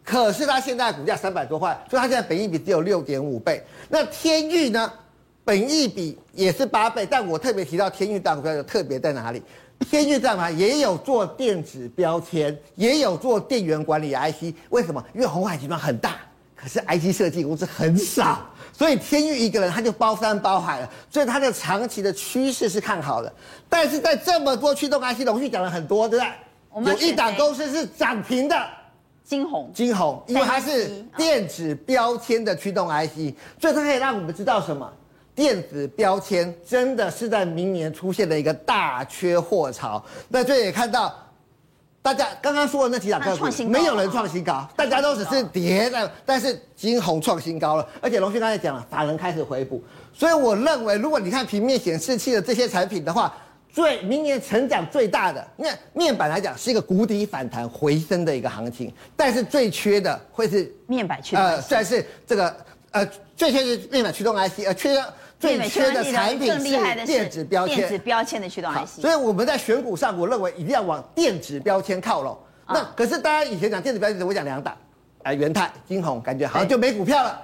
可是它现在股价三百多块，所以它现在本益比只有六点五倍。那天域呢，本益比也是八倍，但我特别提到天域大股票有特别在哪里？天钰这样嘛，也有做电子标签，也有做电源管理 IC。为什么？因为红海集团很大，可是 IC 设计公司很少，所以天域一个人他就包山包海了。所以他的长期的趋势是看好的。但是在这么多驱动 IC，龙旭讲了很多，对不对？我们有一档公司是涨停的，
晶宏。
晶宏，因为它是电子标签的驱动 IC，所以它可以让我们知道什么？电子标签真的是在明年出现了一个大缺货潮。那这也看到，大家刚刚说的那几档个股，没有人创新高，大家都只是跌的。但是金红创新高了，而且龙旭刚才讲了，法人开始回补。所以我认为，如果你看平面显示器的这些产品的话，最明年成长最大的，那面板来讲是一个谷底反弹回升的一个行情，但是最缺的会是
面板驱动，
呃，算是这个呃最缺是面板驱动 IC，呃缺。最缺的产品是电子标签，
电子标签的驱动 IC。
所以我们在选股上，我认为一定要往电子标签靠拢。那可是大家以前讲电子标签，我讲两档，哎，元泰、晶宏，感觉好像就没股票了。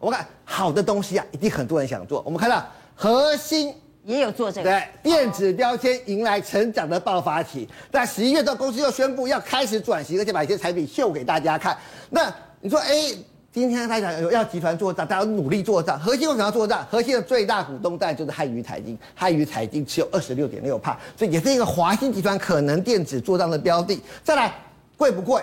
我们看好的东西啊，一定很多人想做。我们看到核心
也有做这个，
对，电子标签迎来成长的爆发期。在十一月的公司又宣布要开始转型，而且把一些产品秀给大家看。那你说，哎？今天他讲要集团做账，大家努力做账。核心为什么要做账？核心的最大股东当然就是汉语财经，汉语财经持有二十六点六帕，所以也是一个华新集团可能电子做账的标的。再来，贵不贵？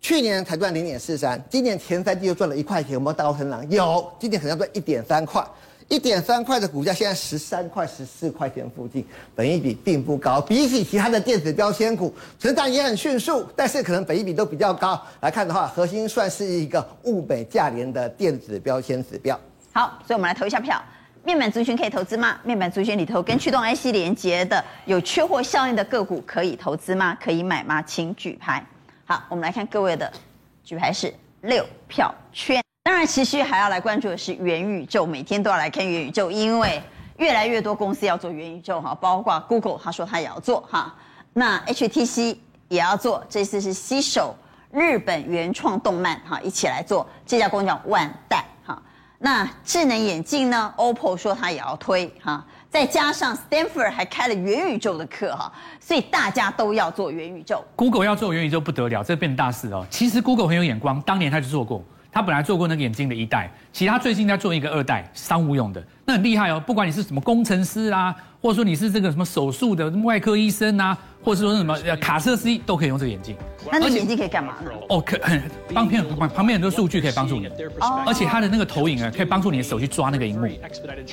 去年才赚零点四三，今年前三季又赚了一块钱，有没有大成长？有，今年可能要赚一点三块。一点三块的股价，现在十三块、十四块钱附近，本益比并不高。比起其他的电子标签股，成长也很迅速，但是可能本益比都比较高。来看的话，核心算是一个物美价廉的电子标签指标。
好，所以我们来投一下票。面板族群可以投资吗？面板族群里头跟驱动 IC 连接的有缺货效应的个股可以投资吗？可以买吗？请举牌。好，我们来看各位的举牌是六票圈。当然，持续还要来关注的是元宇宙，每天都要来看元宇宙，因为越来越多公司要做元宇宙哈，包括 Google，他说他也要做哈，那 HTC 也要做，这次是携手日本原创动漫哈一起来做，这家公司叫万代哈。那智能眼镜呢，OPPO 说他也要推哈，再加上 Stanford 还开了元宇宙的课哈，所以大家都要做元宇宙。
Google 要做元宇宙不得了，这变大事哦。其实 Google 很有眼光，当年他就做过。他本来做过那个眼镜的一代，其实他最近在做一个二代，商务用的，那很厉害哦。不管你是什么工程师啊，或者说你是这个什么手术的外科医生啊，或者说什么 卡车司机，都可以用这个眼镜。
那这眼镜可以干嘛呢？
哦，可很方便，旁边很多数据可以帮助你。哦。而且它的那个投影啊，可以帮助你的手去抓那个荧幕。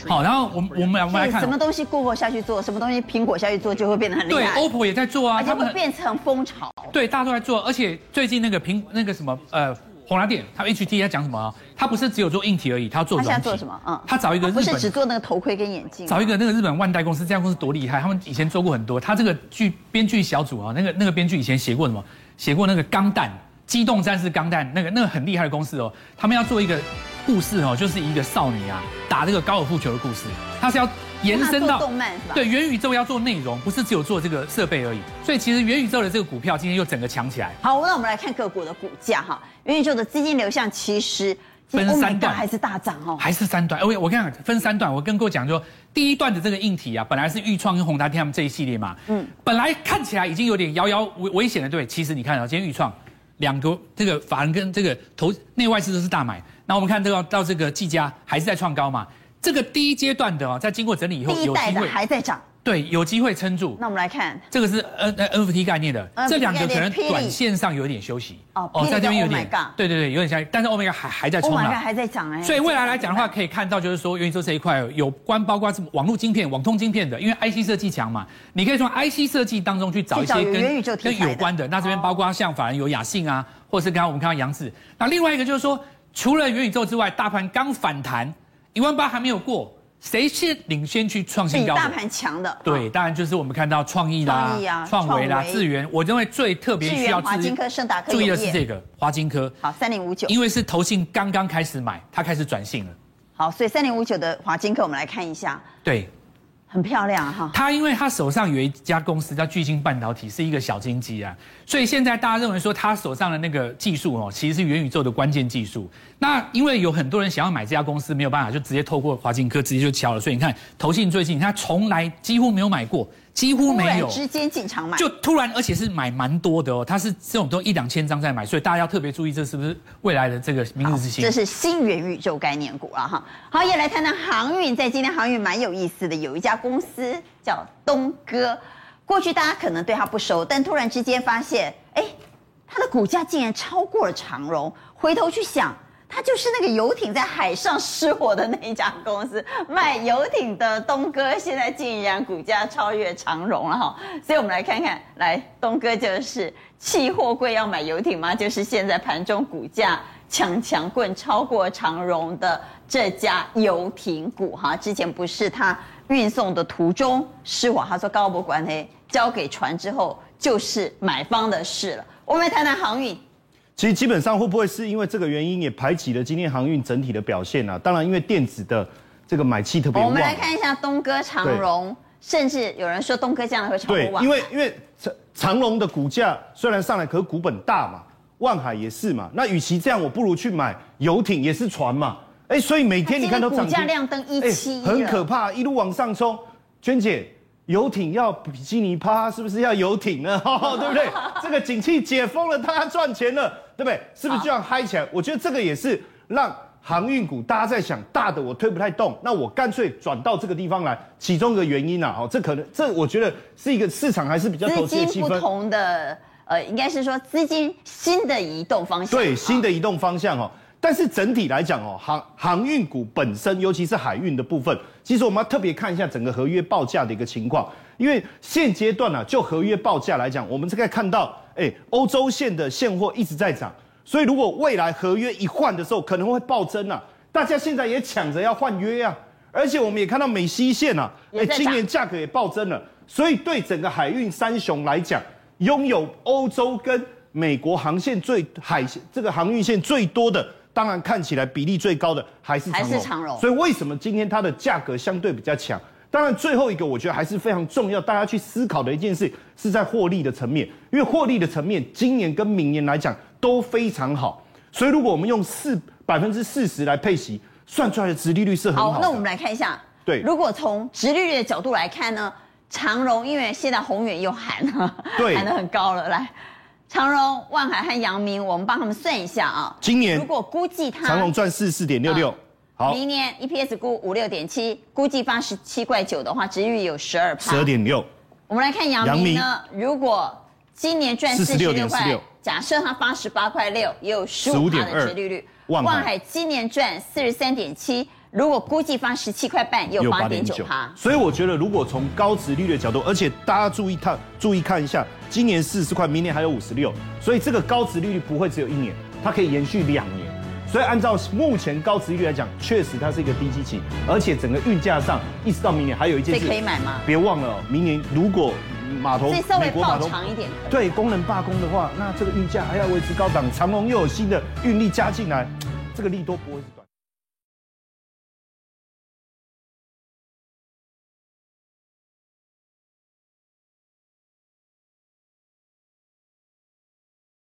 好，然后我们我们来我们来看。
什么东西 Google 下去做，什么东西苹果下去做，就会变得很厉害。
对，OPPO 也在做啊，
他们会变成风潮。
对，大家都在做，而且最近那个苹那个什么呃。宏达电，他 HT 在讲什么啊？他不是只有做硬体而已，他要做软体。他现在做什么？嗯，他找一个日本，不
是只做那个头盔跟眼镜。
找一个那个日本万代公司，这家公司多厉害！他们以前做过很多。他这个剧编剧小组啊，那个那个编剧以前写过什么？写过那个钢弹、机动战士钢弹，那个那个很厉害的公司哦。他们要做一个故事哦，就是一个少女啊打这个高尔夫球的故事，他是要。延伸到动漫是吧？对，元宇宙要做内容，不是只有做这个设备而已。所以其实元宇宙的这个股票今天又整个强起来。
好，那我们来看个股的股价哈。元宇宙的资金流向其实
分三段，
还是大涨哦，
还是三段。我我跟你讲，分三段。我跟各位讲说，第一段的这个硬体啊，本来是钰创跟宏达电他们这一系列嘛，嗯，本来看起来已经有点遥遥危危险的，对。其实你看啊，今天钰创两个这个法人跟这个投内外资都是大买。那我们看这个到这个技嘉还是在创高嘛。这个第一阶段的哦，在经过整理以后，有机会
还在涨，
对，有机会撑住。
那我们来看，
这个是 N NFT 概念的，这两个可能短线上有一点休息。哦哦，在这边有点，对对对，有点像，但是 Omega 还还在冲啊
，Omega 还在涨哎。
所以未来来讲的话，可以看到就是说，元宇宙这一块有关，包括是网络晶片、网通晶片的，因为 IC 设计强嘛，你可以从 IC 设计当中去找一些跟跟有关的。那这边包括像反而有雅信啊，或者是刚刚我们看到杨子。那另外一个就是说，除了元宇宙之外，大盘刚反弹。一万八还没有过，谁是领先去创新高？
比大盘强的，
对，当然就是我们看到创意啦、创维啦、智源。我认为最特别需要
华金科、盛达科
注意的是这个华金科。
好，三零五九，
因为是投信刚刚开始买，它开始转性了。
好，所以三零五九的华金科，我们来看一下。
对。
很漂亮哈，
他因为他手上有一家公司叫巨星半导体，是一个小金鸡啊，所以现在大家认为说他手上的那个技术哦，其实是元宇宙的关键技术。那因为有很多人想要买这家公司，没有办法，就直接透过华金科直接就敲了。所以你看，投信最近他从来几乎没有买过，几乎没有，
之间进场买，
就突然，而且是买蛮多的哦。它是这种都一两千张在买，所以大家要特别注意，这是不是未来的这个明日之星？
这是新元宇宙概念股啊哈。好，也来谈谈航运，在今天航运蛮有意思的，有一家公司叫东哥。过去大家可能对它不熟，但突然之间发现，哎，它的股价竟然超过了长荣。回头去想。他就是那个游艇在海上失火的那一家公司，卖游艇的东哥，现在竟然股价超越长荣了哈，所以我们来看看，来东哥就是弃货柜要买游艇吗？就是现在盘中股价强强棍超过长荣的这家游艇股哈，之前不是他运送的途中失火，他说高博管黑交给船之后就是买方的事了。我们来谈谈航运。
其实基本上会不会是因为这个原因也排挤了今天航运整体的表现啊？当然，因为电子的这个买气特别旺。
我们来看一下东哥长荣，甚至有人说东哥这样会超过万海。
对，因为因为长长荣的股价虽然上来，可是股本大嘛，万海也是嘛。那与其这样，我不如去买游艇，也是船嘛。哎，所以每天你看都涨。股
价亮灯一七一，
很可怕，一路往上冲。娟姐。游艇要比基尼趴，是不是要游艇呢？对不对？这个景气解封了，大家赚钱了，对不对？是不是就要嗨起来？我觉得这个也是让航运股大家在想，大的我推不太动，那我干脆转到这个地方来，其中一个原因啊，哦，这可能这我觉得是一个市场还是比较投资的气氛。
不同的，呃，应该是说资金新的移动方向。
对，新的移动方向哦。但是整体来讲哦，航航运股本身，尤其是海运的部分，其实我们要特别看一下整个合约报价的一个情况，因为现阶段呢、啊，就合约报价来讲，我们这个看到，哎，欧洲线的现货一直在涨，所以如果未来合约一换的时候，可能会暴增啊，大家现在也抢着要换约啊，而且我们也看到美西线啊，哎，今年价格也暴增了，所以对整个海运三雄来讲，拥有欧洲跟美国航线最海这个航运线最多的。当然，看起来比例最高的还是长荣，还是长荣。所以为什么今天它的价格相对比较强？当然，最后一个我觉得还是非常重要，大家去思考的一件事是在获利的层面，因为获利的层面今年跟明年来讲都非常好。所以如果我们用四百分之四十来配息，算出来的殖利率是很好。
好，那我们来看一下，对，如果从殖利率的角度来看呢，长荣因为现在宏远又喊了，对，喊得很高了，来。长荣、万海和阳明，我们帮他们算一下啊。
今年
如果估计它
长荣赚四四点六六，好，
明年 EPS 估五六点七，估计八十七块九的话，殖利率有十二趴。
十二点六。
我们来看阳明呢，如果今年赚四十六块，假设它八十八块六，也有十五趴的值利率。万海今年赚四十三点七。如果估计发十七块半，有八点九趴。
所以我觉得，如果从高值利率的角度，而且大家注意看，注意看一下，今年四十块，明年还有五十六，所以这个高值利率不会只有一年，它可以延续两年。所以按照目前高值利率来讲，确实它是一个低基期，而且整个运价上一直到明年还有一件事，
可以买吗？
别忘了，明年如果码头
美国码头长一点，
对工人罢工的话，那这个运价还要维持高档，长龙又有新的运力加进来，这个利多不会。